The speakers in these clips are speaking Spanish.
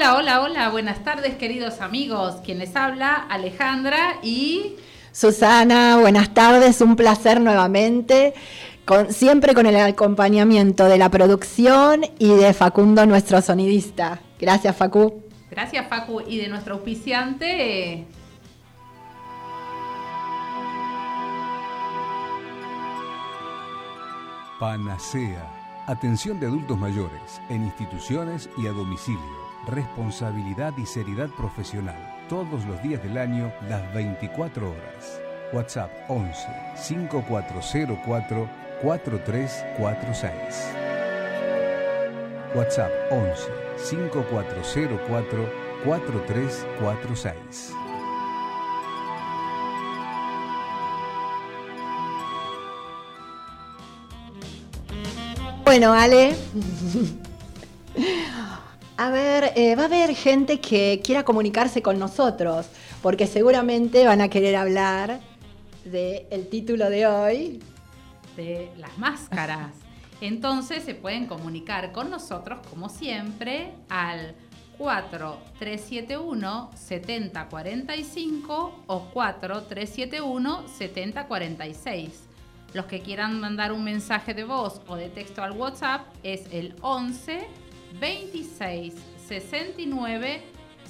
Hola, hola, hola, buenas tardes queridos amigos. Quien les habla, Alejandra y... Susana, buenas tardes, un placer nuevamente, con, siempre con el acompañamiento de la producción y de Facundo, nuestro sonidista. Gracias, Facu. Gracias, Facu, y de nuestro auspiciante... Panacea. Atención de adultos mayores en instituciones y a domicilio responsabilidad y seriedad profesional. Todos los días del año, las 24 horas. WhatsApp 11 5404 4346. WhatsApp 11 5404 4346. Bueno, Ale. A ver, eh, va a haber gente que quiera comunicarse con nosotros, porque seguramente van a querer hablar del título de hoy. De las máscaras. Entonces se pueden comunicar con nosotros, como siempre, al 4371-7045 o 4371-7046. Los que quieran mandar un mensaje de voz o de texto al WhatsApp es el 11 26 69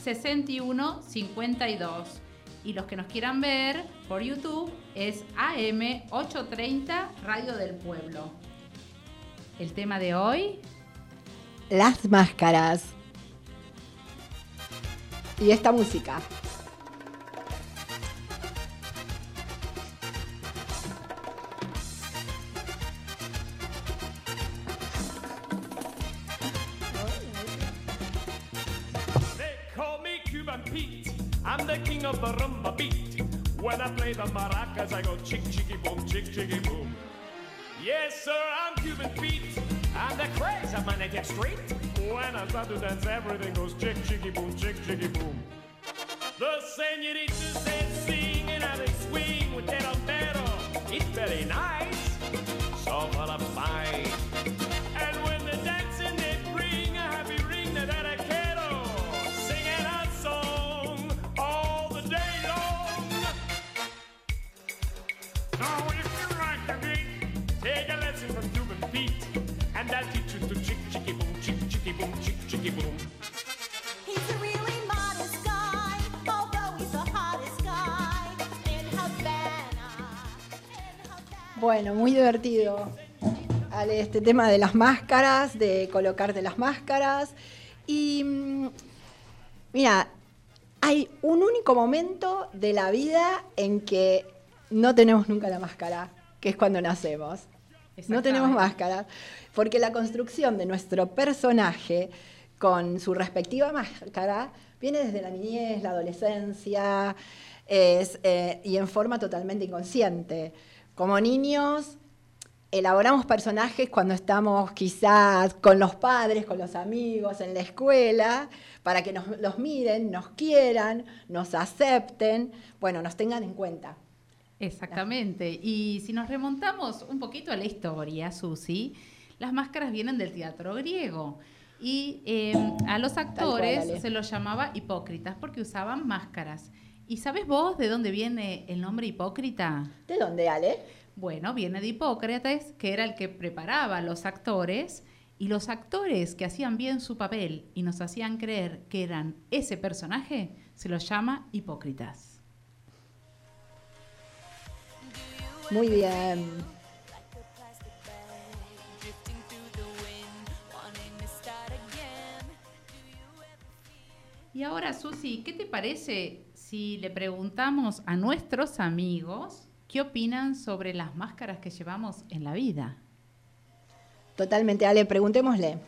61 52. Y los que nos quieran ver por YouTube es AM 830 Radio del Pueblo. El tema de hoy. Las máscaras. Y esta música. The rumba beat. When I play the maracas, I go chick chicky boom, chick chicky boom. Yes, sir, I'm Cuban Pete. I'm the craze of my native street. When I start to dance, everything goes chick chicky boom, chick chicky boom. The senoritas they sing and how they swing with their umbrero. It's very nice, so full of fight. Bueno, muy divertido. Este tema de las máscaras, de colocarte las máscaras. Y mm, mira, hay un único momento de la vida en que no tenemos nunca la máscara, que es cuando nacemos. No tenemos máscara, porque la construcción de nuestro personaje con su respectiva máscara viene desde la niñez, la adolescencia, es, eh, y en forma totalmente inconsciente. Como niños, elaboramos personajes cuando estamos quizás con los padres, con los amigos, en la escuela, para que nos los miren, nos quieran, nos acepten, bueno, nos tengan en cuenta. Exactamente. Y si nos remontamos un poquito a la historia, Susi, las máscaras vienen del teatro griego. Y eh, a los actores se los llamaba hipócritas porque usaban máscaras. ¿Y sabes vos de dónde viene el nombre hipócrita? ¿De dónde, Ale? Bueno, viene de Hipócrates, que era el que preparaba a los actores, y los actores que hacían bien su papel y nos hacían creer que eran ese personaje, se los llama hipócritas. Muy bien. Y ahora, Susi, ¿qué te parece si le preguntamos a nuestros amigos qué opinan sobre las máscaras que llevamos en la vida? Totalmente, Ale, preguntémosle.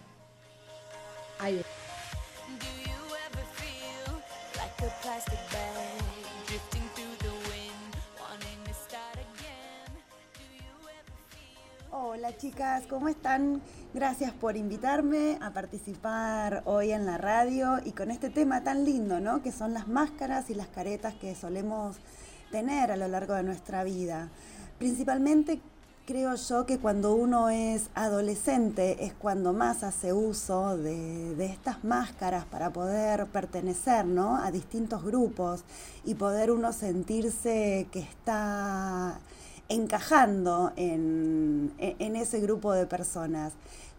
Hola chicas, ¿cómo están? Gracias por invitarme a participar hoy en la radio y con este tema tan lindo, ¿no? Que son las máscaras y las caretas que solemos tener a lo largo de nuestra vida. Principalmente creo yo que cuando uno es adolescente es cuando más hace uso de, estas máscaras para poder pertenecer ¿no? a distintos grupos y poder uno sentirse que está encajando en, en- en ese grupo de personas,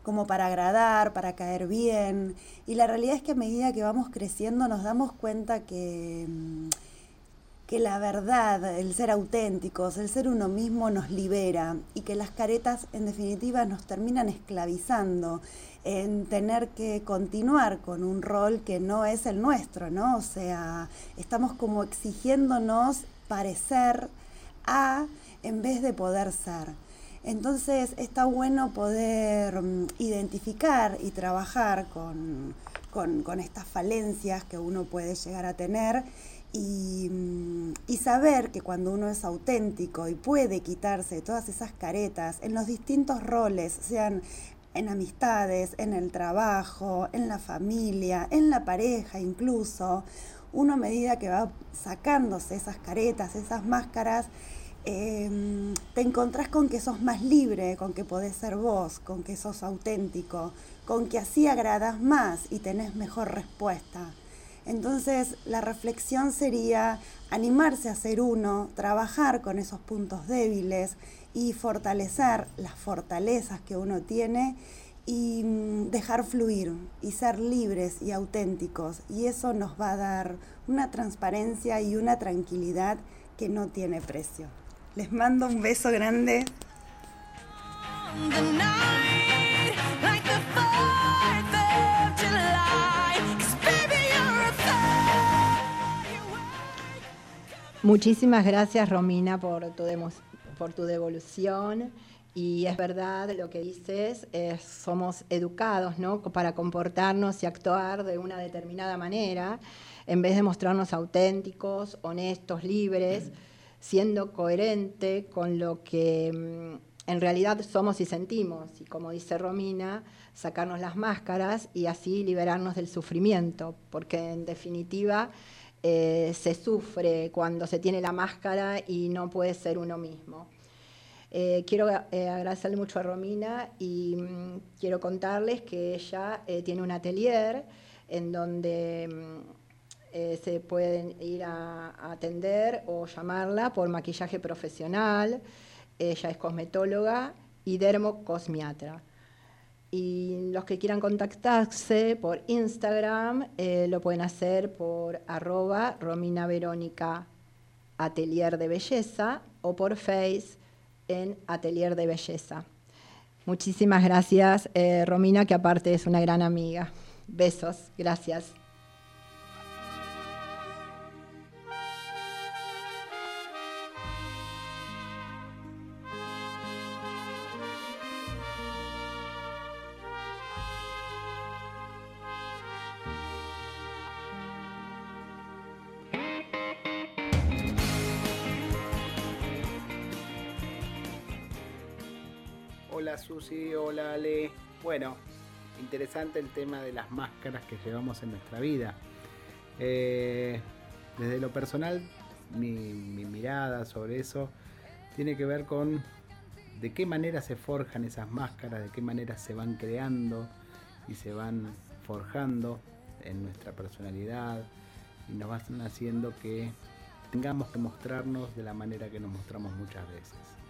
como para agradar, para caer bien. Y la realidad es que a medida que vamos creciendo nos damos cuenta que... mm, que la verdad, el ser auténticos, el ser uno mismo nos libera y que las caretas en definitiva nos terminan esclavizando en tener que continuar con un rol que no es el nuestro, ¿no? O sea, estamos como exigiéndonos parecer a en vez de poder ser. Entonces está bueno poder mm, identificar y trabajar con, con- estas falencias que uno puede llegar a tener y, mm, y saber que cuando uno es auténtico y puede quitarse todas esas caretas en los distintos roles, sean en amistades, en el trabajo, en la familia, en la pareja incluso, uno a medida que va sacándose esas caretas, esas máscaras, eh, te encontrás con que sos más libre, con que podés ser vos, con que sos auténtico, con que así agradas más y tenés mejor respuesta. Entonces la reflexión sería animarse a ser uno, trabajar con esos puntos débiles y fortalecer las fortalezas que uno tiene y mm, dejar fluir y ser libres y auténticos. Y eso nos va a dar una transparencia y una tranquilidad que no tiene precio. Les mando un beso grande. the night like the 4th of July. 'Cause baby, you're a firework. Muchísimas gracias, Romina, por tu, por tu devolución. Y es verdad lo que dices, es- somos educados ¿no? para comportarnos y actuar de una determinada manera, en vez de mostrarnos auténticos, honestos, libres, siendo coherente con lo que mm, en realidad somos y sentimos. Y como dice Romina, sacarnos las máscaras y así liberarnos del sufrimiento, porque en definitiva eh, se sufre cuando se tiene la máscara y no puede ser uno mismo. Eh, quiero eh, agradecerle mucho a Romina y mm, quiero contarles que ella tiene un atelier en donde mm, eh, se pueden ir a, atender o llamarla por maquillaje profesional. Ella es cosmetóloga y dermocosmiatra. Y los que quieran contactarse por Instagram eh, lo pueden hacer por arroba Romina Verónica Atelier de Belleza o por Face en Atelier de Belleza. Muchísimas gracias, eh, Romina, que aparte es una gran amiga. Besos, gracias. Susi, hola Ale. Bueno, interesante el tema de las máscaras que llevamos en nuestra vida. Eh, desde lo personal, mi, mi mirada sobre eso tiene que ver con de qué manera se forjan esas máscaras, de qué manera se van creando y se van forjando en nuestra personalidad y nos van haciendo que tengamos que mostrarnos de la manera que nos mostramos muchas veces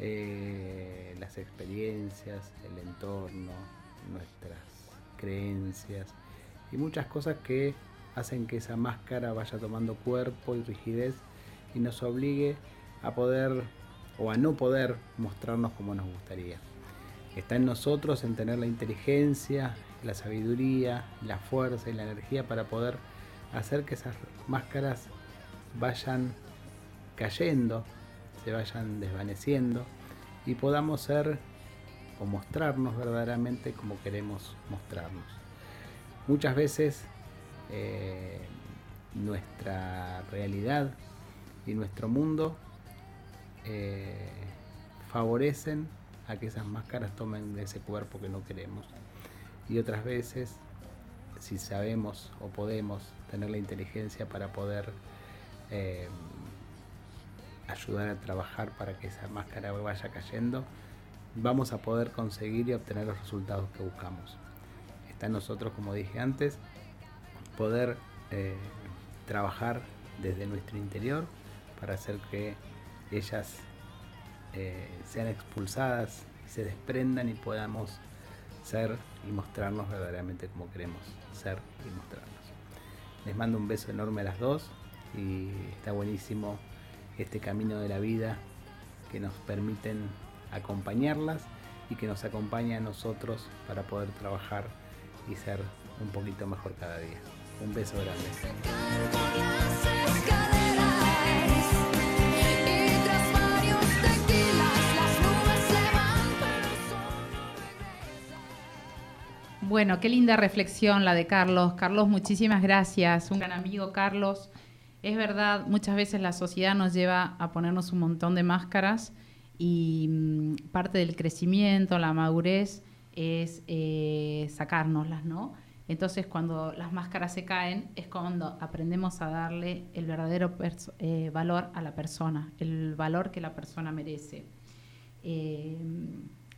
eh, las experiencias, el entorno, nuestras creencias y muchas cosas que hacen que esa máscara vaya tomando cuerpo y rigidez y nos obligue a poder o a no poder mostrarnos como nos gustaría. Está en nosotros en tener la inteligencia, la sabiduría, la fuerza y la energía para poder hacer que esas máscaras vayan cayendo, se vayan desvaneciendo y podamos ser o mostrarnos verdaderamente como queremos mostrarnos. Muchas veces eh, nuestra realidad y nuestro mundo eh, favorecen a que esas máscaras tomen de ese cuerpo que no queremos. Y otras veces, si sabemos o podemos tener la inteligencia para poder eh, ayudar a trabajar para que esa máscara vaya cayendo, vamos a poder conseguir y obtener los resultados que buscamos. Está en nosotros, como dije antes, poder eh, trabajar desde nuestro interior para hacer que ellas eh, sean expulsadas, se desprendan y podamos ser y mostrarnos verdaderamente como queremos ser y mostrarnos. Les mando un beso enorme a las dos y está buenísimo este camino de la vida que nos permiten acompañarlas y que nos acompaña a nosotros para poder trabajar y ser un poquito mejor cada día. Un beso grande. Bueno, qué linda reflexión la de Carlos. Carlos, muchísimas gracias. Un gran amigo, Carlos. Es verdad, muchas veces la sociedad nos lleva a ponernos un montón de máscaras y mm, parte del crecimiento, la madurez, es eh, sacárnoslas, ¿no? Entonces, cuando las máscaras se caen, es cuando aprendemos a darle el verdadero eh, valor a la persona, el valor que la persona merece. Eh,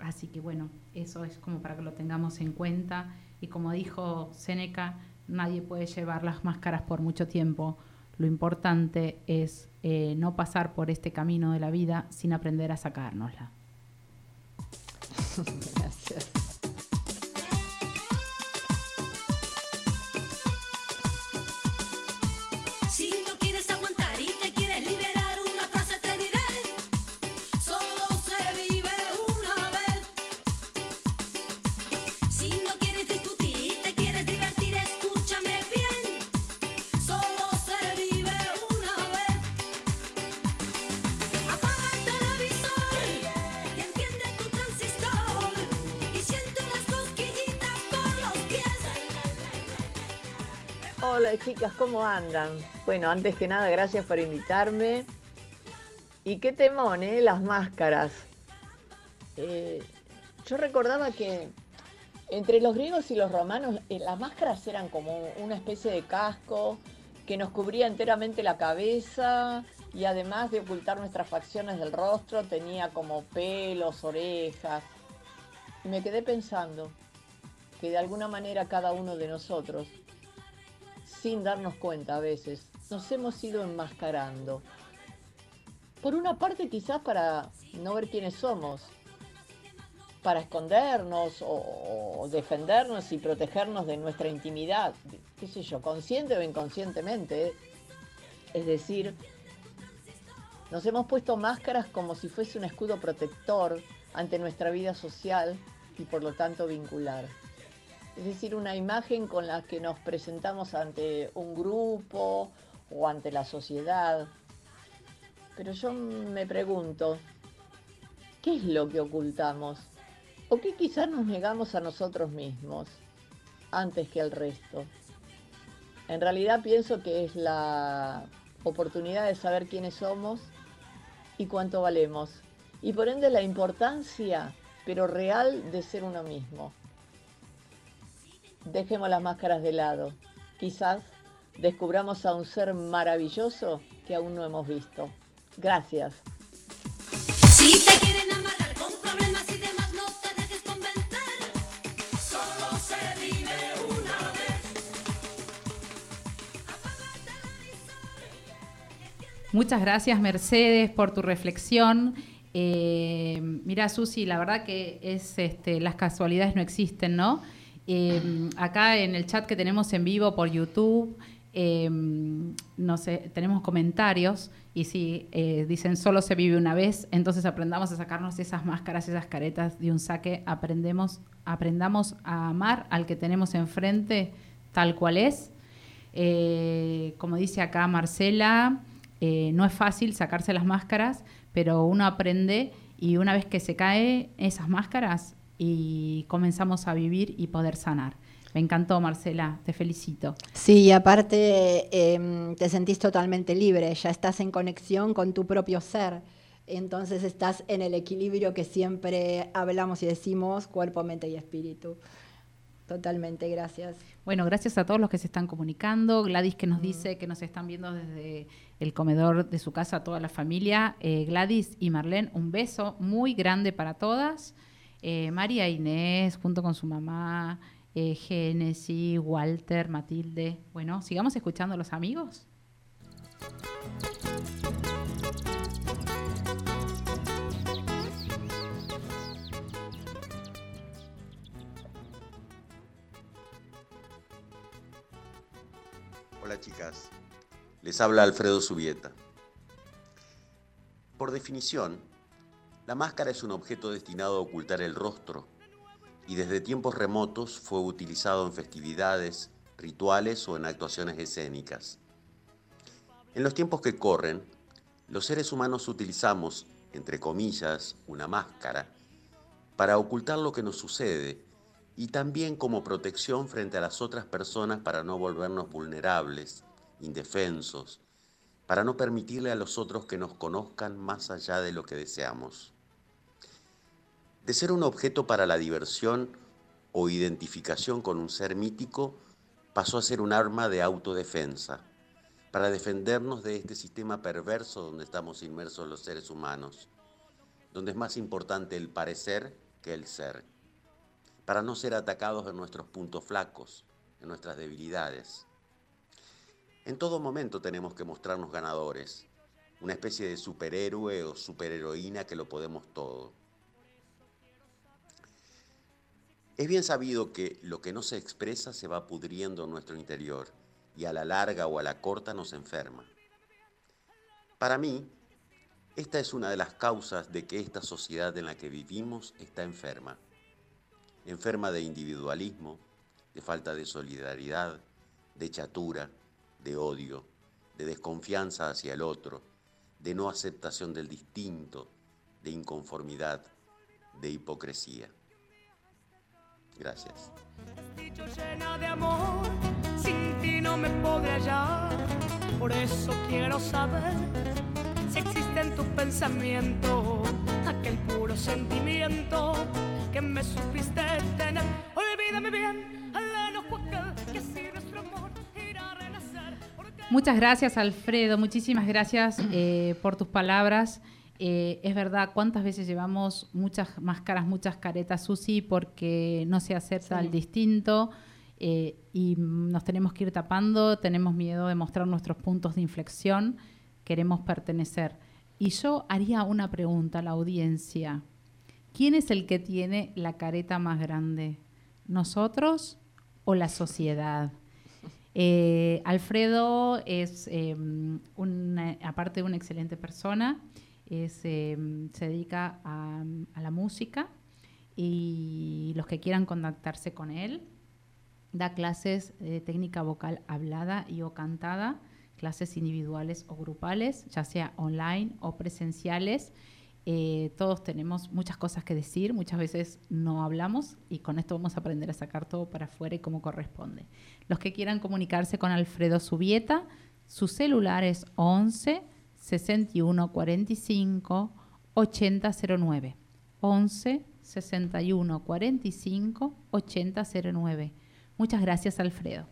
así que bueno, eso es como para que lo tengamos en cuenta. Y como dijo Seneca, nadie puede llevar las máscaras por mucho tiempo. Lo importante es eh, no pasar por este camino de la vida sin aprender a sacárnosla. ¿cómo andan? Bueno, antes que nada, gracias por invitarme. Y qué temón, ¿eh? Las máscaras. Eh, yo recordaba que entre los griegos y los romanos eh, las máscaras eran como una especie de casco que nos cubría enteramente la cabeza y además de ocultar nuestras facciones del rostro tenía como pelos, orejas. Y me quedé pensando que de alguna manera cada uno de nosotros sin darnos cuenta a veces, nos hemos ido enmascarando. Por una parte quizás para no ver quiénes somos, para escondernos o, defendernos y protegernos de nuestra intimidad, qué sé yo, consciente o inconscientemente. Es decir, nos hemos puesto máscaras como si fuese un escudo protector ante nuestra vida social y por lo tanto vincular es decir, una imagen con la que nos presentamos ante un grupo o ante la sociedad. Pero yo me pregunto, ¿qué es lo que ocultamos? ¿O qué quizás nos negamos a nosotros mismos antes que al resto? En realidad pienso que es la oportunidad de saber quiénes somos y cuánto valemos. Y por ende la importancia, pero real, de ser uno mismo. Dejemos las máscaras de lado. Quizás descubramos a un ser maravilloso que aún no hemos visto. Gracias. Si te quieren amarrar con problemas y demás, no te dejes convencer. Solo se vive una vez. Muchas gracias, Mercedes, por tu reflexión. Eh, mira, Susi, la verdad que es este, las casualidades no existen, ¿no? Eh, acá en el chat que tenemos en vivo por YouTube, eh, no sé, tenemos comentarios y sí, eh, dicen solo se vive una vez, entonces aprendamos a sacarnos esas máscaras, esas caretas de un saque, aprendemos, aprendamos a amar al que tenemos enfrente tal cual es. Eh, como dice acá Marcela, eh, no es fácil sacarse las máscaras, pero uno aprende y una vez que se cae esas máscaras y comenzamos a vivir y poder sanar. Me encantó, Marcela, te felicito. Sí, y aparte em, te sentís totalmente libre, ya estás en conexión con tu propio ser. Entonces estás en el equilibrio que siempre hablamos y decimos, cuerpo, mente y espíritu. Totalmente, gracias. Bueno, gracias a todos los que se están comunicando. Gladys que nos dice que nos están viendo desde el comedor de su casa a toda la familia. Eh, Gladys y Marlene, un beso muy grande para todas. Eh, María Inés, junto con su mamá, eh, Walter, Matilde. Bueno, sigamos escuchando a los amigos. Hola chicas, les habla Alfredo Subieta. Por definición, la máscara es un objeto destinado a ocultar el rostro y desde tiempos remotos fue utilizado en festividades, rituales o en actuaciones escénicas. En los tiempos que corren, los seres humanos utilizamos, entre comillas, una máscara para ocultar lo que nos sucede y también como protección frente a las otras personas para no volvernos vulnerables, indefensos, para no permitirle a los otros que nos conozcan más allá de lo que deseamos. De ser un objeto para la diversión o identificación con un ser mítico, pasó a ser un arma de autodefensa, para defendernos de este sistema perverso donde estamos inmersos los seres humanos, donde es más importante el parecer que el ser para no ser atacados en nuestros puntos flacos, en nuestras debilidades. En todo momento tenemos que mostrarnos ganadores, una especie de superhéroe o superheroína que lo podemos todo. Es bien sabido que lo que no se expresa se va pudriendo en nuestro interior y a la larga o a la corta nos enferma. Para mí, esta es una de las causas de que esta sociedad en la que vivimos está enferma enferma de individualismo, de falta de solidaridad, de chatura, de odio, de desconfianza hacia el otro, de no aceptación del distinto, de inconformidad, de hipocresía. Gracias. dicho llena de amor, sin ti no me podré hallar. Por eso quiero saber si existe en tu pensamiento aquel puro sentimiento que me supiste tener. Olvídame bien, al aquel que así nuestro amor irá a renacer. Porque Muchas gracias, Alfredo. Muchísimas gracias eh, por tus palabras. Eh, es verdad, cuántas veces llevamos muchas máscaras, muchas caretas, Susi, porque no se acepta Sí. el distinto eh, y nos tenemos que ir tapando, tenemos miedo de mostrar nuestros puntos de inflexión, queremos pertenecer. Y yo haría una pregunta a la audiencia. ¿Quién es el que tiene la careta más grande? ¿Nosotros o la sociedad? Eh, Alfredo es, una- aparte de una excelente persona, eh, se dedica a, la música y los que quieran contactarse con él, da clases de técnica vocal hablada y o cantada, clases individuales o grupales, ya sea online o presenciales. Eh, todos tenemos muchas cosas que decir, muchas veces no hablamos y con esto vamos a aprender a sacar todo para afuera y como corresponde. Los que quieran comunicarse con Alfredo Subieta, su celular es 11 61 45 8009. 11 61 45 8009. Muchas gracias, Alfredo.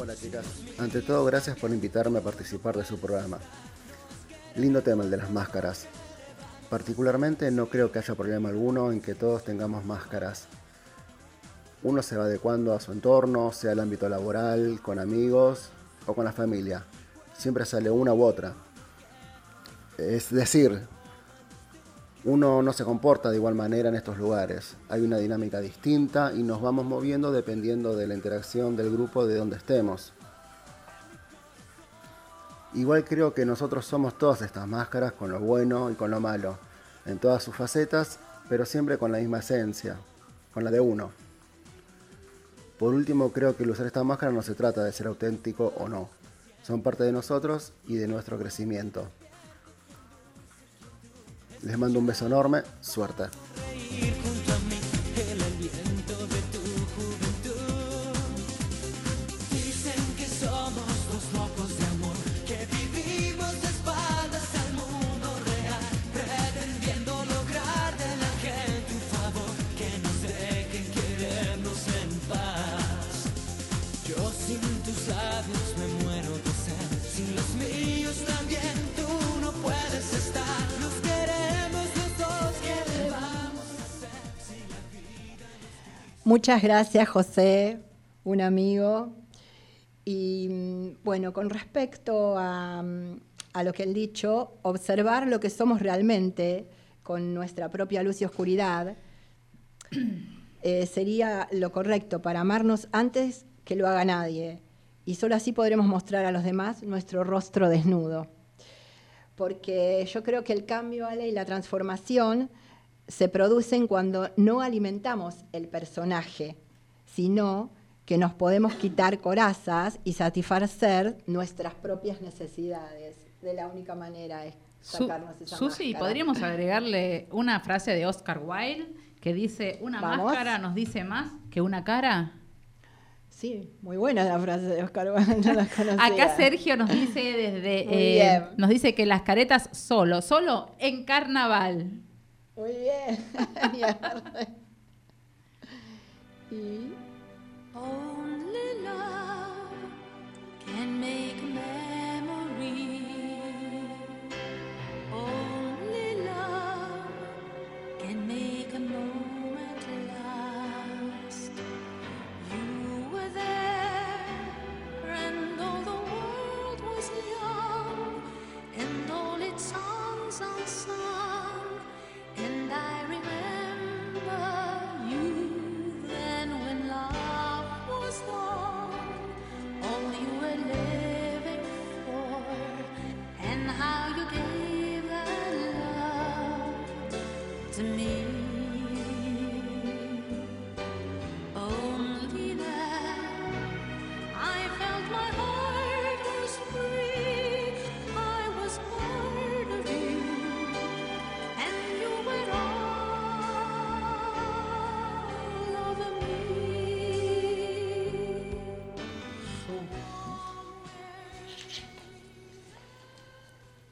Hola chicas, ante todo gracias por invitarme a participar de su programa. Lindo tema el de las máscaras. Particularmente no creo que haya problema alguno en que todos tengamos máscaras. Uno se va adecuando a su entorno, sea el ámbito laboral, con amigos o con la familia. Siempre sale una u otra. Es decir, uno no se comporta de igual manera en estos lugares. Hay una dinámica distinta y nos vamos moviendo dependiendo de la interacción del grupo de donde estemos. Igual creo que nosotros somos todas estas máscaras con lo bueno y con lo malo, en todas sus facetas, pero siempre con la misma esencia, con la de uno. Por último, creo que el usar esta máscara no se trata de ser auténtico o no. Son parte de nosotros y de nuestro crecimiento. Les mando un beso enorme, suerte. Muchas gracias, José, un amigo. Y mm, bueno, con respecto a, mm, lo que él dicho, observar lo que somos realmente con nuestra propia luz y oscuridad eh, sería lo correcto para amarnos antes que lo haga nadie. Y solo así podremos mostrar a los demás nuestro rostro desnudo. Porque yo creo que el cambio Ale, y la transformación se producen cuando no alimentamos el personaje, sino que nos podemos quitar corazas y satisfacer nuestras propias necesidades. De la única manera es Su- sacarnos esa Susi, máscara. podríamos agregarle una frase de Oscar Wilde que dice, una Vamos. máscara nos dice más que una cara. Sí, muy buena la frase de Oscar Wilde, no. Acá Sergio nos dice desde eh, nos dice que las caretas solo, solo en carnaval. Muy bien. y Only love can make memory. Only love can make a moment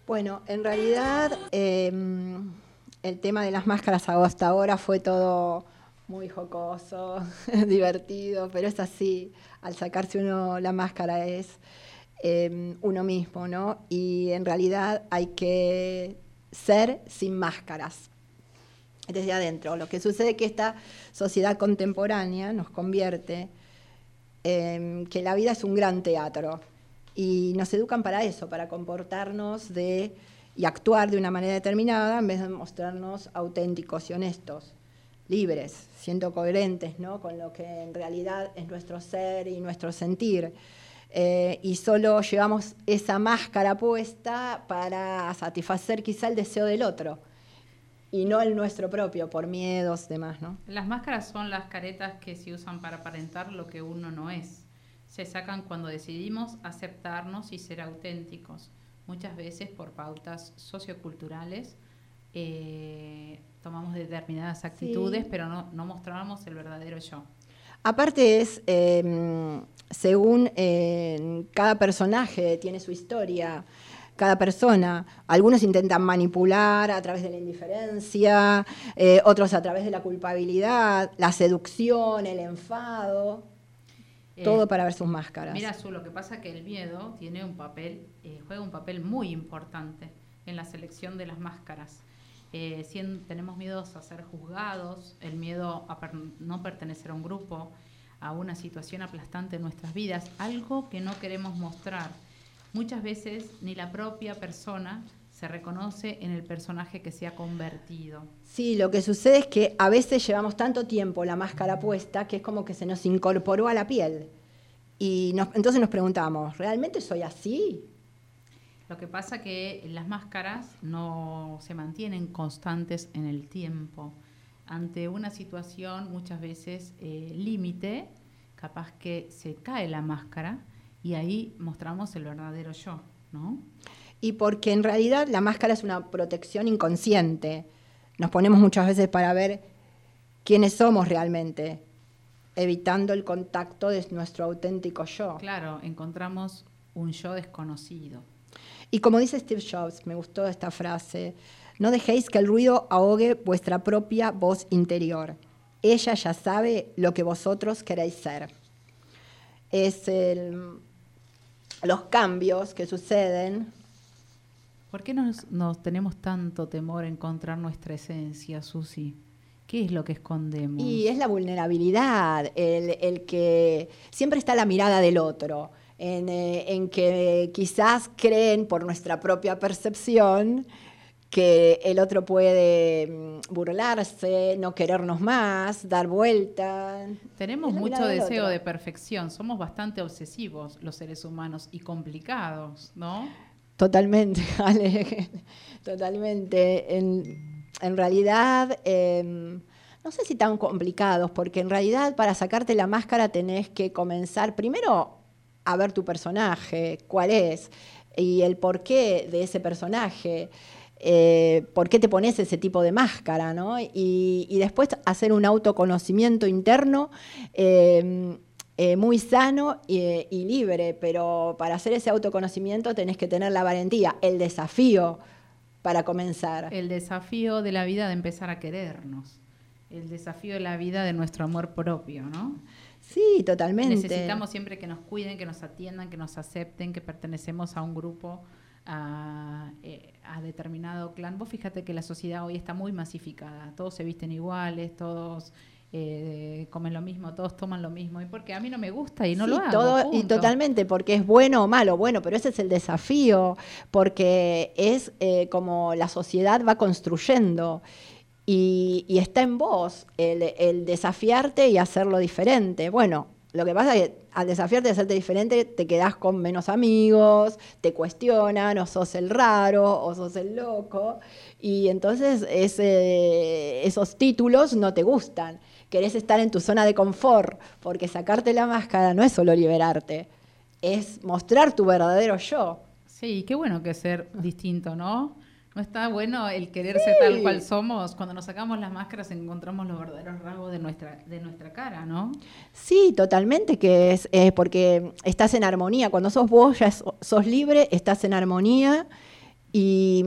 Bueno, en realidad eh, el tema de las máscaras hasta ahora fue todo muy jocoso, divertido, pero es así, al sacarse uno la máscara es eh, uno mismo, ¿no? Y en realidad hay que ser sin máscaras desde adentro. Lo que sucede es que esta sociedad contemporánea nos convierte en que la vida es un gran teatro y nos educan para eso, para comportarnos de, y actuar de una manera determinada en vez de mostrarnos auténticos y honestos, libres, siendo coherentes ¿no? con lo que en realidad es nuestro ser y nuestro sentir. Eh, y solo llevamos esa máscara puesta para satisfacer quizá el deseo del otro y no el nuestro propio, por miedos, demás, ¿no? Las máscaras son las caretas que se usan para aparentar lo que uno no es. Se sacan cuando decidimos aceptarnos y ser auténticos, muchas veces por pautas socioculturales. eh, tomamos determinadas actitudes, Sí. pero no, no mostramos el verdadero yo. Aparte es, eh, según eh, cada personaje tiene su historia, cada persona, algunos intentan manipular a través de la indiferencia, eh, otros a través de la culpabilidad, la seducción, el enfado, Eh, todo para ver sus máscaras. Mira, Su, lo que pasa es que el miedo tiene un papel, eh, juega un papel muy importante en la selección de las máscaras. eh, tenemos miedos a ser juzgados, el miedo a per- no pertenecer a un grupo, a una situación aplastante en nuestras vidas, algo que no queremos mostrar. Muchas veces ni la propia persona se reconoce en el personaje que se ha convertido. Sí, lo que sucede es que a veces llevamos tanto tiempo la máscara puesta que es como que se nos incorporó a la piel. Y nos- entonces nos preguntamos, ¿realmente soy así? Lo que pasa que las máscaras no se mantienen constantes en el tiempo. Ante una situación muchas veces eh, límite, capaz que se cae la máscara y ahí mostramos el verdadero yo, ¿no? Y porque en realidad la máscara es una protección inconsciente. Nos ponemos muchas veces para ver quiénes somos realmente, evitando el contacto de nuestro auténtico yo. Claro, encontramos un yo desconocido. Y como dice Steve Jobs, me gustó esta frase, no dejéis que el ruido ahogue vuestra propia voz interior. Ella ya sabe lo que vosotros queréis ser. Es el- los cambios que suceden. ¿Por qué nos, nos tenemos tanto temor a encontrar nuestra esencia, Susi? ¿Qué es lo que escondemos? Y es la vulnerabilidad, el, el que siempre está la mirada del otro, en, eh, en que quizás creen por nuestra propia percepción que el otro puede mm, burlarse, no querernos más, dar vuelta. Tenemos mucho deseo de perfección, somos bastante obsesivos los seres humanos y complicados, ¿no? Totalmente, Ale, totalmente. En, realidad, em, no sé si tan complicados, porque en realidad para sacarte la máscara tenés que comenzar primero a ver tu personaje, cuál es, y el porqué de ese personaje. eh, por qué te pones ese tipo de máscara, ¿no? Y, después hacer un autoconocimiento interno eh, eh, muy sano y, y libre, pero para hacer ese autoconocimiento tenés que tener la valentía, el desafío para comenzar. El desafío de la vida de empezar a querernos, el desafío de la vida de nuestro amor propio, ¿no? Sí, totalmente. Necesitamos siempre que nos cuiden, que nos atiendan, que nos acepten, que pertenecemos a un grupo, a, eh, a determinado clan. Vos fíjate que la sociedad hoy está muy masificada, todos se visten iguales, todos eh, comen lo mismo, todos toman lo mismo, y porque a mí no me gusta y no Sí, lo hago. todo- y totalmente, porque es bueno o malo, bueno, pero ese es el desafío, porque es eh, como la sociedad va construyendo y, y está en vos el, el desafiarte y hacerlo diferente. Bueno, lo que pasa es que al desafiarte y hacerte diferente te quedás con menos amigos, te cuestionan, o sos el raro, o sos el loco, y entonces esos títulos no te gustan. Querés estar en tu zona de confort, porque sacarte la máscara no es solo liberarte, es mostrar tu verdadero yo. Sí, qué bueno que ser distinto, ¿no? No está bueno el quererse Sí. tal cual somos. Cuando nos sacamos las máscaras encontramos los verdaderos rasgos de nuestra, de nuestra cara, ¿no? Sí, totalmente que es, porque estás en armonía. Cuando sos vos, ya so- sos libre, estás en armonía y,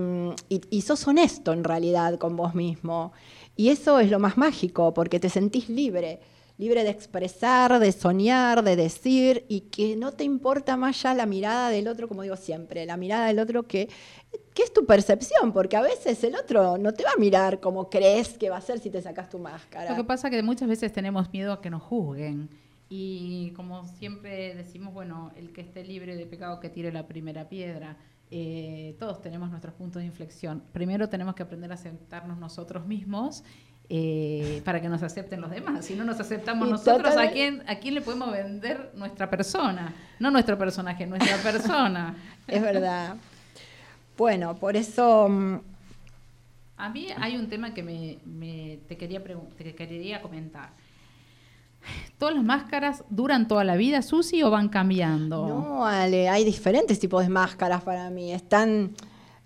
y- y sos honesto en realidad con vos mismo. Y eso es lo más mágico, porque te sentís libre, libre de expresar, de soñar, de decir, y que no te importa más ya la mirada del otro, como digo siempre, la mirada del otro que, que es tu percepción, porque a veces el otro no te va a mirar como crees que va a ser si te sacas tu máscara. Lo que pasa es que muchas veces tenemos miedo a que nos juzguen. Y como siempre decimos, bueno, el que esté libre de pecado que tire la primera piedra. Eh, todos tenemos nuestros puntos de inflexión. Primero tenemos que aprender a aceptarnos nosotros mismos eh, para que nos acepten los demás. Si no nos aceptamos Y nosotros, ¿a totalmente- quién, ¿a quién le podemos vender nuestra persona? No nuestro personaje, nuestra persona. Es verdad. Bueno, por eso mm, A mí hay un tema que me, me- te, quería te quería comentar. ¿Todas las máscaras duran toda la vida, Susi, o van cambiando? No, Ale, hay diferentes tipos de máscaras para mí. Están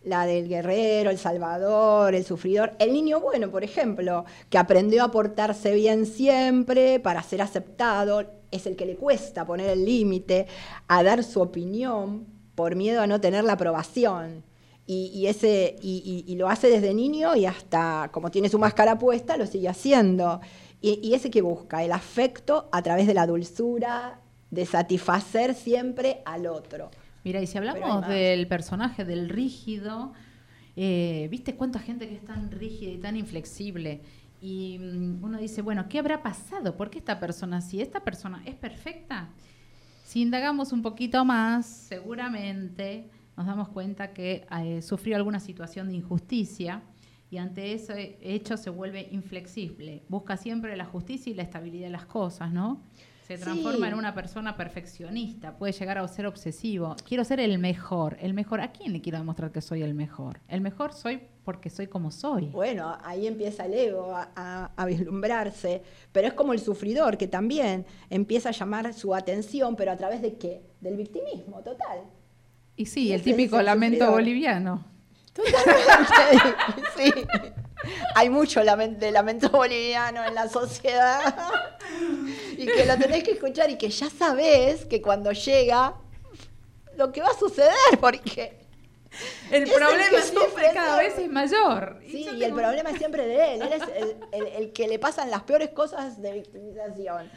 la del guerrero, el salvador, el sufridor. El niño bueno, por ejemplo, que aprendió a portarse bien siempre para ser aceptado, es el que le cuesta poner el límite, a dar su opinión por miedo a no tener la aprobación. Y, ese, y, lo hace desde niño y hasta, como tiene su máscara puesta, lo sigue haciendo. Y ese que busca, el afecto a través de la dulzura, de satisfacer siempre al otro. Mira, y si hablamos del personaje, del rígido, eh, ¿viste cuánta gente que es tan rígida y tan inflexible? Y mm, uno dice, bueno, ¿qué habrá pasado? ¿Por qué esta persona así? ¿Esta persona es perfecta? Si indagamos un poquito más, seguramente nos damos cuenta que eh, sufrió alguna situación de injusticia y ante ese hecho se vuelve inflexible. Busca siempre la justicia y la estabilidad de las cosas, ¿no? Se transforma Sí. en una persona perfeccionista, puede llegar a ser obsesivo. Quiero ser el mejor, el mejor. ¿A quién le quiero demostrar que soy el mejor? El mejor soy porque soy como soy. Bueno, ahí empieza el ego a, a- a vislumbrarse, pero es como el sufridor que también empieza a llamar su atención, pero a través de qué? Del victimismo, total. Y sí, el típico lamento sufridor. boliviano. Totalmente, sí. Hay mucho de lamento boliviano en la sociedad y que lo tenés que escuchar y que ya sabés que cuando llega lo que va a suceder, porque El Es problema siempre cada vez es mayor. sí, y el problema es siempre de él, él es el, el- el que le pasan las peores cosas de victimización.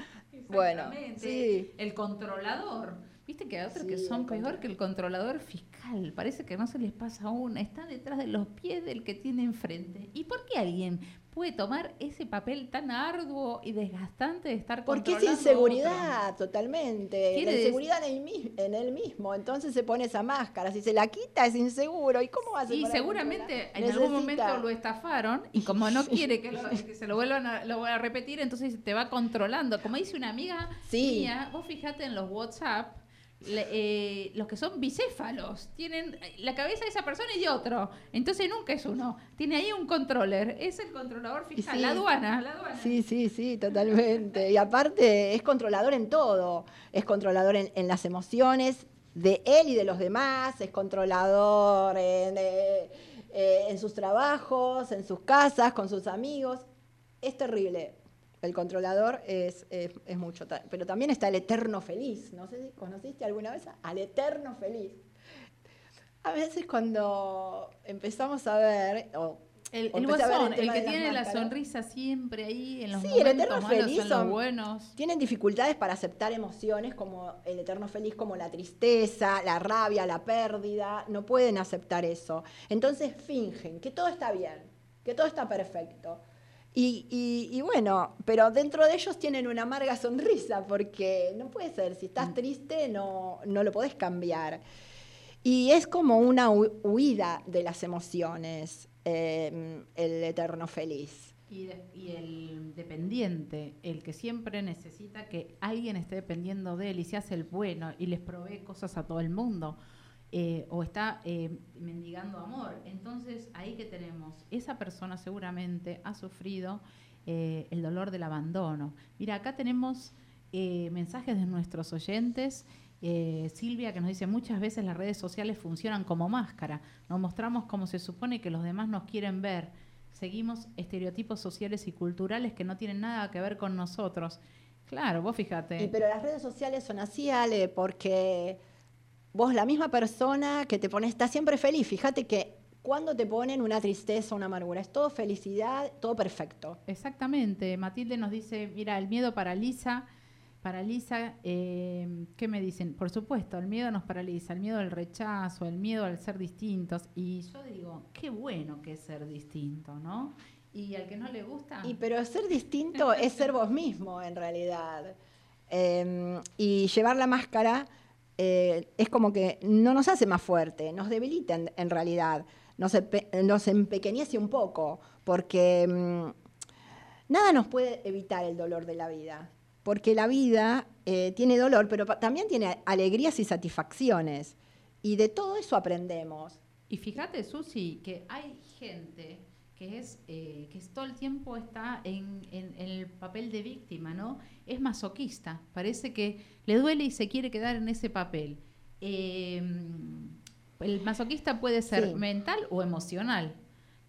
Bueno, Exactamente. sí. El controlador. Viste que hay otros que son peor que el controlador fiscal. Parece que no se les pasa una. Está detrás de los pies del que tiene enfrente. ¿Y por qué alguien puede tomar ese papel tan arduo y desgastante de estar Porque es a inseguridad, totalmente. La inseguridad en él, mi- en él mismo. Entonces se pone esa máscara. Si se la quita, es inseguro. ¿Y cómo hace Y para seguramente en algún momento lo estafaron y como no quiere que, lo- que se lo vuelvan a, lo a repetir, entonces te va controlando. Como dice una amiga Sí. mía, vos fijate en los WhatsApp, le- eh, los que son bicéfalos, tienen la cabeza de esa persona y de otro. Entonces nunca es uno. Tiene ahí un controller, es el controlador fiscal, sí. la aduana, la aduana. Sí, sí, sí, totalmente. Y aparte es controlador en todo. Es controlador en, en las emociones de él y de los demás. Es controlador en, eh, eh, en sus trabajos, en sus casas, con sus amigos. Es terrible. El controlador es, es- es mucho. Pero también está el eterno feliz. No sé si conociste alguna vez al eterno feliz. A veces cuando empezamos a ver, o El, el guasón, el que tiene la sonrisa siempre ahí en los Sí, el momentos eterno malos, feliz en los buenos. Tienen dificultades para aceptar emociones como el eterno feliz, como la tristeza, la rabia, la pérdida. No pueden aceptar eso. Entonces fingen que todo está bien, que todo está perfecto. Y, y- y bueno, pero dentro de ellos tienen una amarga sonrisa porque no puede ser, si Mm. estás triste no, no lo podés cambiar. Y es como una hu- huida de las emociones, eh, el eterno feliz. Y, de- y el dependiente, el que siempre necesita que alguien esté dependiendo de él y se hace el bueno y les provee cosas a todo el mundo, eh, o está eh, mendigando amor. Entonces, ahí que tenemos, esa persona seguramente ha sufrido eh, el dolor del abandono. Mira, acá tenemos mensajes de nuestros oyentes. Silvia que nos dice muchas veces las redes sociales funcionan como máscara, nos mostramos como se supone que los demás nos quieren ver, seguimos estereotipos sociales y culturales que no tienen nada que ver con nosotros. Claro, vos fíjate. Y, pero las redes sociales son así, Ale, porque vos, la misma persona que te pone, está siempre feliz. Fíjate que cuando te ponen una tristeza, una amargura, es todo felicidad, todo perfecto. Exactamente. Matilde nos dice, mira, el miedo paraliza, paraliza, eh, ¿qué me dicen? Por supuesto, el miedo nos paraliza, el miedo al rechazo, el miedo al ser distintos. Y yo digo, qué bueno que es ser distinto, ¿no? Y al que no le gusta... Y pero ser distinto es ser vos mismo, en realidad. Eh, y llevar la máscara eh, es como que no nos hace más fuerte, nos debilita en, realidad, nos, empe- empequeñece un poco, porque mm, nada nos puede evitar el dolor de la vida, porque la vida eh, tiene dolor, pero también tiene alegrías y satisfacciones, y de todo eso aprendemos. Y fíjate, Susi, que hay gente que es eh, que todo el tiempo está en, en- en el papel de víctima, ¿no? Es masoquista, parece que le duele y se quiere quedar en ese papel. Eh, el masoquista puede ser Sí. mental o emocional,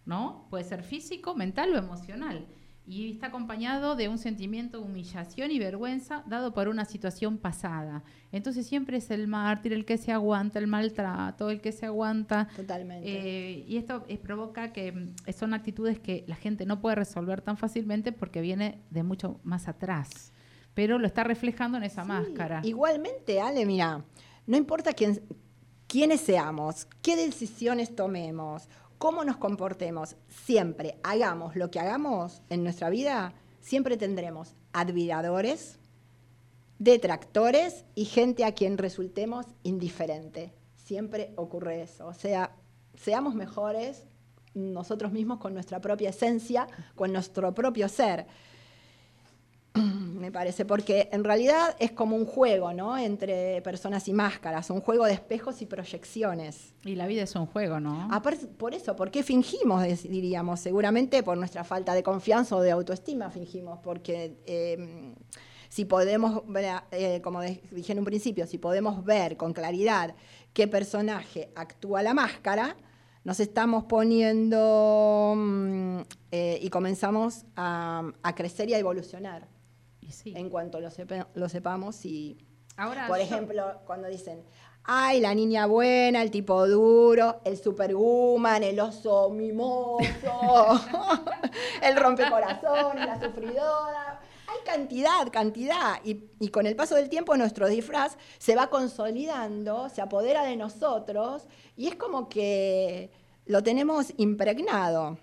¿no? Puede ser físico, mental o emocional. Y está acompañado de un sentimiento de humillación y vergüenza dado por una situación pasada. Entonces siempre es el mártir el que se aguanta el maltrato, el que se aguanta Totalmente. eh, y esto eh, provoca que mm, son actitudes que la gente no puede resolver tan fácilmente porque viene de mucho más atrás. Pero lo está reflejando en esa Sí, máscara. Igualmente, Ale, mira, no importa quién, quiénes seamos, qué decisiones tomemos, cómo nos comportemos, siempre hagamos lo que hagamos en nuestra vida, siempre tendremos admiradores, detractores y gente a quien resultemos indiferente. Siempre ocurre eso. O sea, seamos mejores nosotros mismos con nuestra propia esencia, con nuestro propio ser. Me parece, porque en realidad es como un juego, ¿no? Entre personas y máscaras, un juego de espejos y proyecciones. Y la vida es un juego, ¿no? Aparte, por eso, ¿por qué fingimos? Diríamos, seguramente por nuestra falta de confianza o de autoestima fingimos, porque eh, si podemos, ver, eh, como dije en un principio, si podemos ver con claridad qué personaje actúa la máscara, nos estamos poniendo mm, eh, y comenzamos a, a crecer y a evolucionar sí. en cuanto lo, sepa- lo sepamos y Ahora, por yo- ejemplo, cuando dicen, ay, la niña buena, el tipo duro, el superwoman, el oso mimoso, el rompecorazones, la sufridora. Hay cantidad, cantidad. Y, y con el paso del tiempo nuestro disfraz se va consolidando, se apodera de nosotros y es como que lo tenemos impregnado.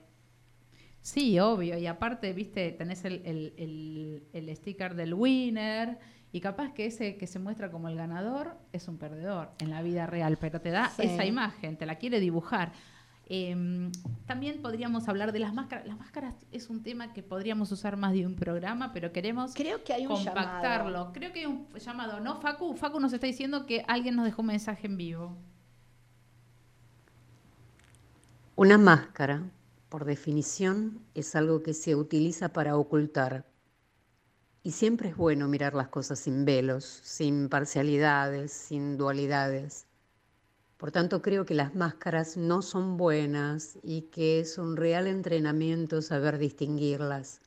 Sí, obvio. Y aparte, viste, tenés el, el- el- el sticker del winner. Y capaz que ese que se muestra como el ganador es un perdedor en la vida real, pero te da Sí. esa imagen, te la quiere dibujar. Em, también podríamos hablar de las máscaras. Las máscaras es un tema que podríamos usar más de un programa, pero queremos Creo que hay un compactarlo. llamado. Creo que hay un llamado, ¿no? Facu, Facu nos está diciendo que alguien nos dejó un mensaje en vivo. Una máscara, por definición, es algo que se utiliza para ocultar. Y siempre es bueno mirar las cosas sin velos, sin parcialidades, sin dualidades. Por tanto, creo que las máscaras no son buenas y que es un real entrenamiento saber distinguirlas.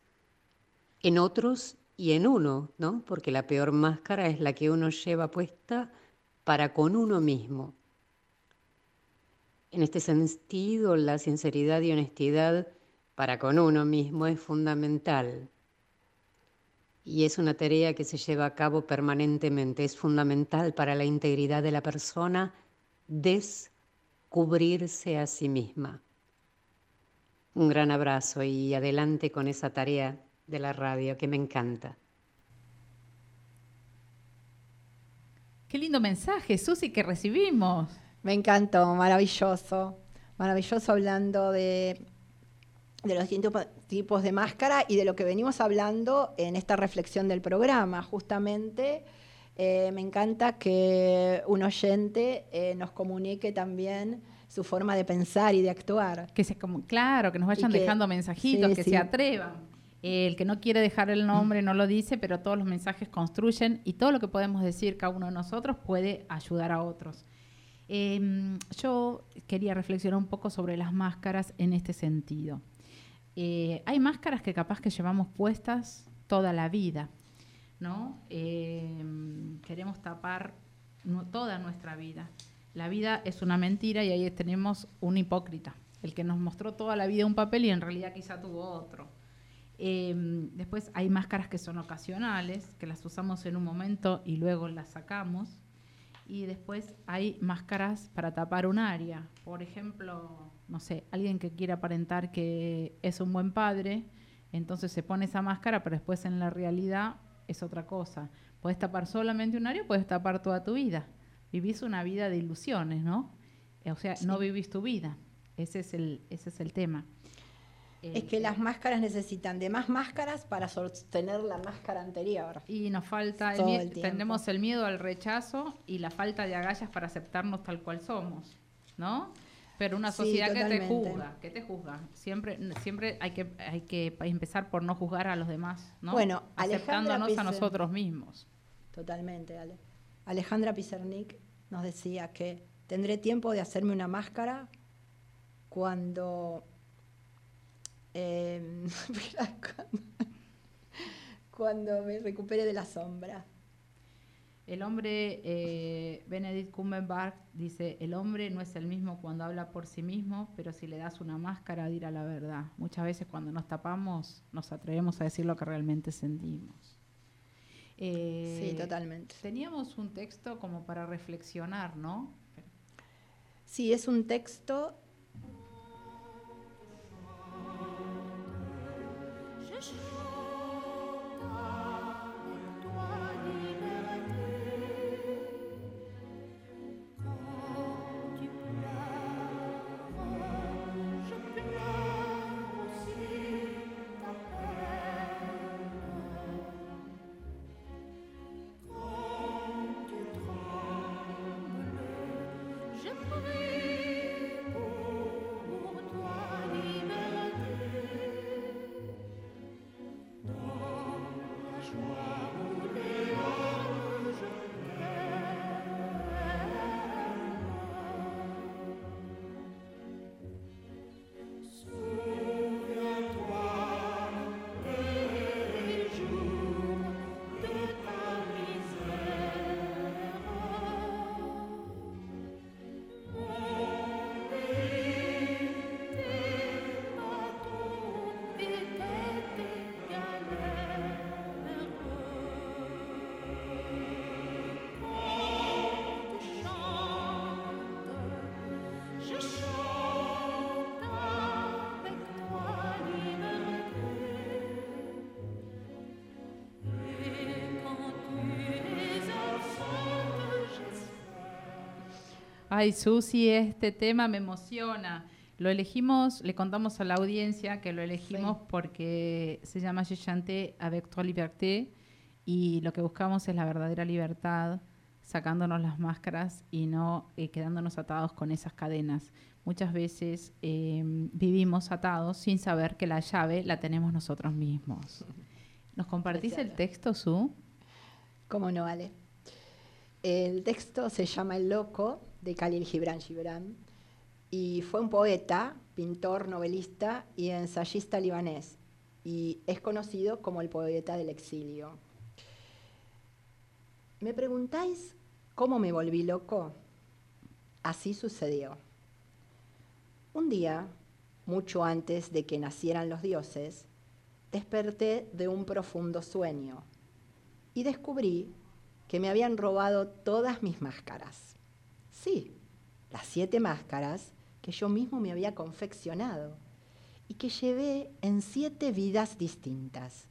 En otros y en uno, ¿no? Porque la peor máscara es la que uno lleva puesta para con uno mismo. En este sentido, la sinceridad y honestidad para con uno mismo es fundamental. Y es una tarea que se lleva a cabo permanentemente. Es fundamental para la integridad de la persona descubrirse a sí misma. Un gran abrazo y adelante con esa tarea de la radio que me encanta. Qué lindo mensaje, Susi, que recibimos. Me encantó, maravilloso. Maravilloso hablando de, de los distintos tipos de máscara y de lo que venimos hablando en esta reflexión del programa. Justamente eh, me encanta que un oyente eh, nos comunique también su forma de pensar y de actuar. Que se como, claro, que nos vayan que- dejando mensajitos, sí, que sí. se atrevan. El que no quiere dejar el nombre no lo dice, pero todos los mensajes construyen y todo lo que podemos decir cada uno de nosotros puede ayudar a otros. Eh, yo quería reflexionar un poco sobre las máscaras en este sentido. Eh, hay máscaras que capaz que llevamos puestas toda la vida, ¿no? Eh, queremos tapar toda nuestra vida. La vida es una mentira y ahí tenemos un hipócrita, el que nos mostró toda la vida un papel y en realidad quizá tuvo otro. Eh, después hay máscaras que son ocasionales, que las usamos en un momento y luego las sacamos. Y después hay máscaras para tapar un área. Por ejemplo, no sé, alguien que quiere aparentar que es un buen padre, entonces se pone esa máscara, pero después en la realidad es otra cosa. Puedes tapar solamente un área, puedes tapar toda tu vida. Vivís una vida de ilusiones, ¿no? O sea, no vivís tu vida. Ese es el, ese es el tema. Es que las máscaras necesitan de más máscaras para sostener la máscara anterior. Y nos falta, el el tenemos el miedo al rechazo y la falta de agallas para aceptarnos tal cual somos, ¿no? Pero una Sí, sociedad que te juzga, que te juzga. Siempre, siempre hay que, hay que empezar por no juzgar a los demás, ¿no? Bueno, Alejandra aceptándonos a nosotros mismos. Totalmente, Ale. Alejandra Pizernik nos decía que tendré tiempo de hacerme una máscara cuando... eh, cuando, cuando me recupere de la sombra. El hombre, eh, Benedict Cumberbatch dice, el hombre no es el mismo cuando habla por sí mismo, pero si le das una máscara dirá la verdad. Muchas veces cuando nos tapamos nos atrevemos a decir lo que realmente sentimos. Eh, Sí, totalmente. Teníamos un texto como para reflexionar, ¿no? Sí, es un texto Je Ay, Susi, este tema me emociona. Lo elegimos, le contamos a la audiencia que lo elegimos porque se llama Je chante avec toi liberté y lo que buscamos es la verdadera libertad, sacándonos las máscaras y no eh, quedándonos atados con esas cadenas. Muchas veces eh, vivimos atados sin saber que la llave la tenemos nosotros mismos. ¿Nos compartís el texto, Su? ¿Cómo no, Ale? El texto se llama El Loco, de Khalil Gibran Gibran, y fue un poeta, pintor, novelista y ensayista libanés, y es conocido como el poeta del exilio. ¿Me preguntáis cómo me volví loco? Así sucedió. Un día, mucho antes de que nacieran los dioses, desperté de un profundo sueño y descubrí que me habían robado todas mis máscaras. Sí, las siete máscaras que yo mismo me había confeccionado y que llevé en siete vidas distintas.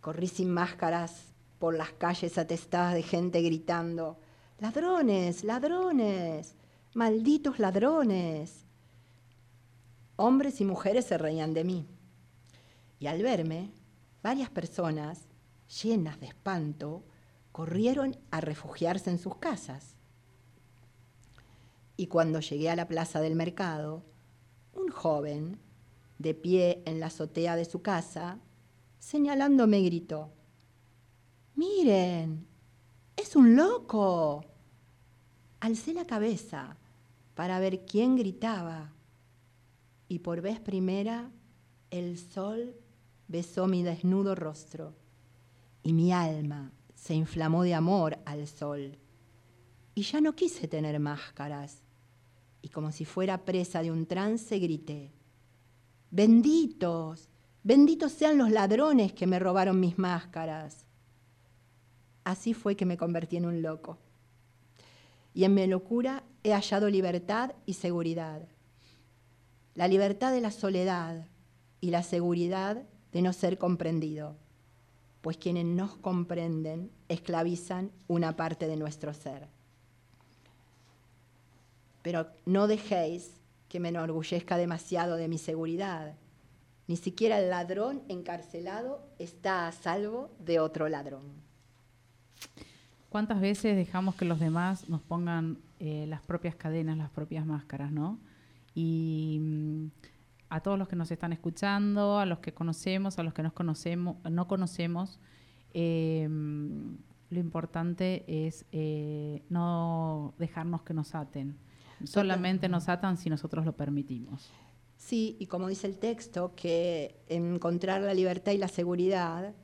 Corrí sin máscaras por las calles atestadas de gente gritando, ladrones, ladrones, malditos ladrones. Hombres y mujeres se reían de mí. Y al verme, varias personas, llenas de espanto, corrieron a refugiarse en sus casas. Y cuando llegué a la plaza del mercado, un joven, de pie en la azotea de su casa, señalándome gritó, Miren, es un loco. Alcé la cabeza para ver quién gritaba y por vez primera el sol besó mi desnudo rostro y mi alma se inflamó de amor al sol. Y ya no quise tener máscaras. Y como si fuera presa de un trance grité, benditos, benditos sean los ladrones que me robaron mis máscaras. Así fue que me convertí en un loco. Y en mi locura he hallado libertad y seguridad. La libertad de la soledad y la seguridad de no ser comprendido pues quienes nos comprenden esclavizan una parte de nuestro ser. Pero no dejéis que me enorgullezca demasiado de mi seguridad. Ni siquiera el ladrón encarcelado está a salvo de otro ladrón. ¿Cuántas veces dejamos que los demás nos pongan eh, las propias cadenas, las propias máscaras, no? Y mm, a todos los que nos están escuchando, a los que conocemos, a los que nos conocemos, no conocemos, eh, lo importante es eh, no dejarnos que nos aten. Solamente nos atan si nosotros lo permitimos. Sí, y como dice el texto, que encontrar la libertad y la seguridad,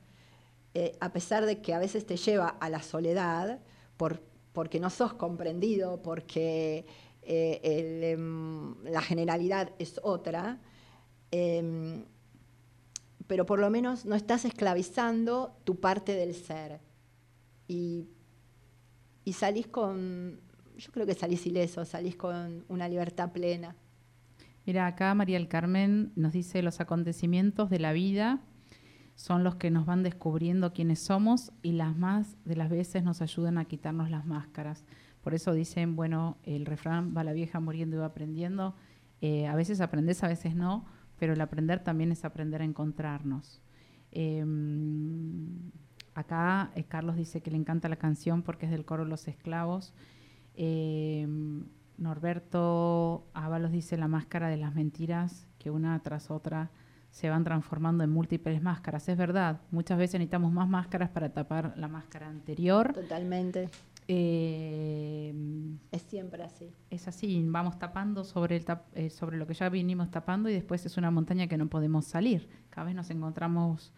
eh, a pesar de que a veces te lleva a la soledad, por, porque no sos comprendido, porque eh, em, la generalidad es otra, em, pero por lo menos no estás esclavizando tu parte del ser. Y salís con, yo creo que salís ileso, salís con una libertad plena. Mira, acá María del Carmen nos dice los acontecimientos de la vida son los que nos van descubriendo quiénes somos y las más de las veces nos ayudan a quitarnos las máscaras. Por eso dicen, bueno, el refrán va la vieja muriendo y va aprendiendo. Eh, a veces aprendes, a veces no, pero el aprender también es aprender a encontrarnos. Eh, acá eh, Carlos dice que le encanta la canción porque es del coro Los Esclavos. Eh, Norberto Ábalos dice la máscara de las mentiras que una tras otra se van transformando en múltiples máscaras. Es verdad, muchas veces necesitamos más máscaras para tapar la máscara anterior. Totalmente. Eh, Es siempre así. es así, vamos tapando sobre, el tap- eh, sobre lo que ya vinimos tapando y después es una montaña que no podemos salir. Cada vez nos encontramos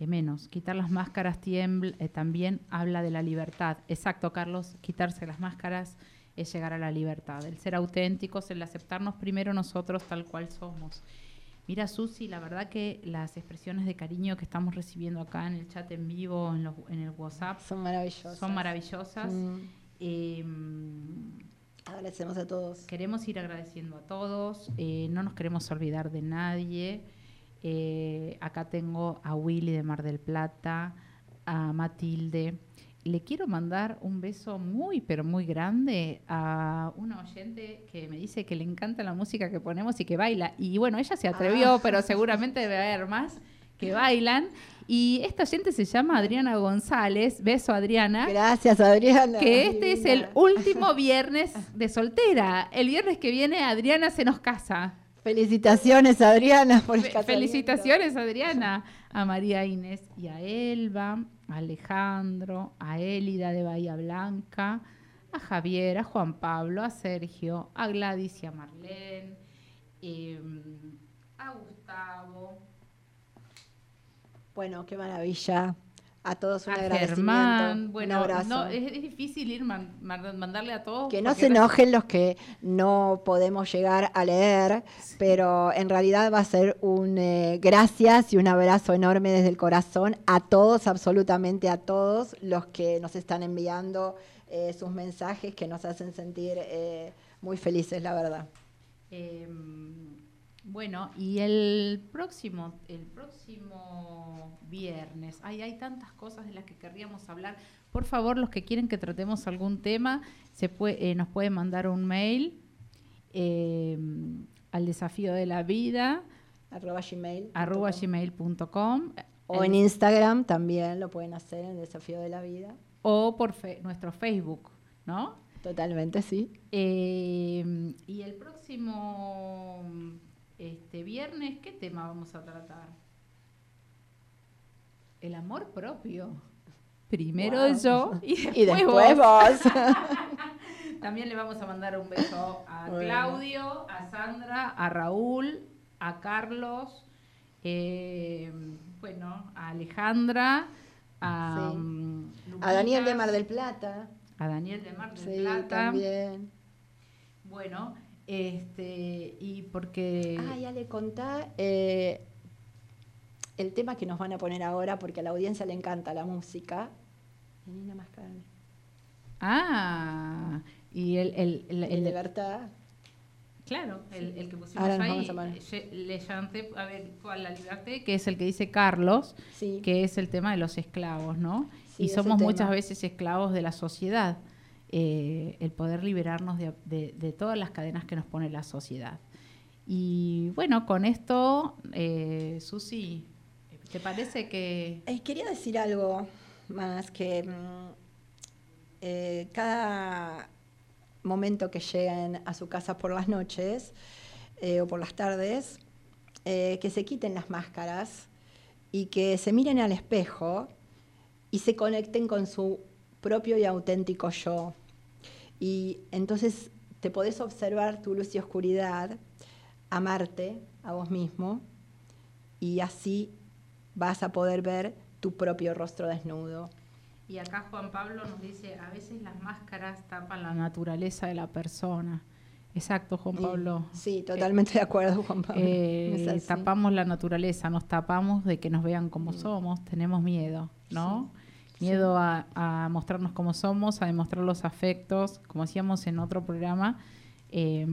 menos. Quitar las máscaras tiembl- eh, también habla de la libertad. Exacto, Carlos, quitarse las máscaras es llegar a la libertad. El ser auténticos, el aceptarnos primero nosotros tal cual somos. Mira, Susi, la verdad que las expresiones de cariño que estamos recibiendo acá en el chat en vivo, en, los- en el WhatsApp, Son maravillosas. son maravillosas. Mm. Eh, Agradecemos a todos. Queremos ir agradeciendo a todos, eh, no nos queremos olvidar de nadie. Eh, acá tengo a Willy de Mar del Plata, a Matilde. Le quiero mandar un beso muy, pero muy grande a una oyente que me dice que le encanta la música que ponemos y que baila. Y bueno, ella se atrevió, Ah. pero seguramente debe haber más que bailan. Y esta oyente se llama Adriana González. Beso, Adriana Gracias, Adriana. que este es el último viernes de soltera. El viernes que viene Adriana se nos casa. Felicitaciones, Adriana, por el. Felicitaciones, Adriana, a María Inés y a Elba, a Alejandro, a Élida de Bahía Blanca, a Javier, a Juan Pablo, a Sergio, a Gladys y a Marlene, em, a Gustavo, Bueno, qué maravilla. A todos un a agradecimiento. Germán. un Bueno, abrazo. no, es, es difícil ir man- man- mandarle a todos. Que no se enojen los que no podemos llegar a leer, pero en realidad va a ser un eh, gracias y un abrazo enorme desde el corazón a todos, absolutamente a todos los que nos están enviando eh, sus mensajes que nos hacen sentir eh, muy felices, la verdad. Bueno, y el próximo, el próximo viernes, ay, hay tantas cosas de las que querríamos hablar. Por favor, los que quieren que tratemos algún tema, se puede, eh, nos pueden mandar un mail eh, al desafío de la vida Arroba gmail. arroba gmail.com O en Instagram también lo pueden hacer en Desafío de la Vida. o por fe- nuestro Facebook, ¿no? Totalmente, sí. Eh, y el próximo este viernes, ¿qué tema vamos a tratar? El amor propio. Primero Wow. yo y después, Y después vos. También le vamos a mandar un beso a Bueno. Claudio, a Sandra, a Raúl, a Carlos, eh, bueno, a Alejandra, a, Sí. A Daniel de Mar del Plata. a Daniel de Mar del Sí, Plata. también. Bueno, este, y porque... Ah, ya le contá eh, el tema que nos van a poner ahora, porque a la audiencia le encanta la música. Vení más, Carmen. Ah, y el, el, el, El el- Libertad. claro, el, el que pusimos Ahora nos ahí, ye- le llanté, a ver, ¿cuál la libertad? Que es el que dice Carlos, Sí. que es el tema de los esclavos, ¿no? Sí, y somos muchas veces esclavos de la sociedad. Eh, el poder liberarnos de, todas las cadenas que nos pone la sociedad. Y bueno, con esto, eh, Susi, ¿te parece que... Eh, quería decir algo más que mm, cada momento que lleguen a su casa por las noches o por las tardes, que se quiten las máscaras y que se miren al espejo y se conecten con su propio y auténtico yo. Y entonces te podés observar tu luz y oscuridad, amarte a vos mismo y así vas a poder ver tu propio rostro desnudo. Y acá Juan Pablo nos dice, a veces las máscaras tapan la naturaleza de la persona. Exacto, Juan Pablo. Sí, totalmente de acuerdo, Juan Pablo. Eh, tapamos la naturaleza, nos tapamos de que nos vean como somos, tenemos miedo, ¿no? Miedo a, a mostrarnos como somos, a demostrar los afectos, como hacíamos en otro programa. eh,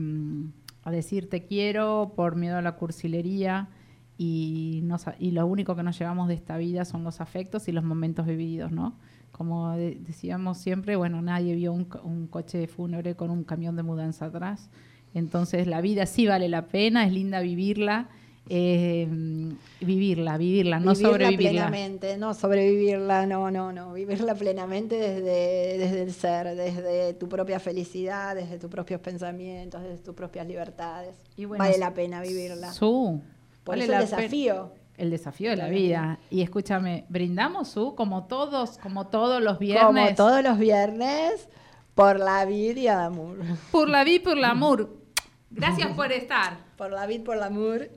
a decir te quiero por miedo a la cursilería y, no sa- y lo único que nos llevamos de esta vida son los afectos y los momentos vividos, ¿no? Como de- decíamos siempre, bueno, nadie vio un, un coche fúnebre con un camión de mudanza atrás. Entonces la vida sí vale la pena, es linda vivirla, eh, vivirla, vivirla, no vivirla sobrevivirla. plenamente, no sobrevivirla, no, no, no, vivirla plenamente desde, desde el ser, desde tu propia felicidad, desde tus propios pensamientos, desde tus propias libertades. Y bueno, vale la pena vivirla. Su, Por vale eso el desafío. El desafío de la vida. Y escúchame, brindamos, Su, como todos, como todos los Como viernes. todos los viernes, por la vida y el amor. Por la vida, por el amor. Gracias por estar. Por la vida, por el amor.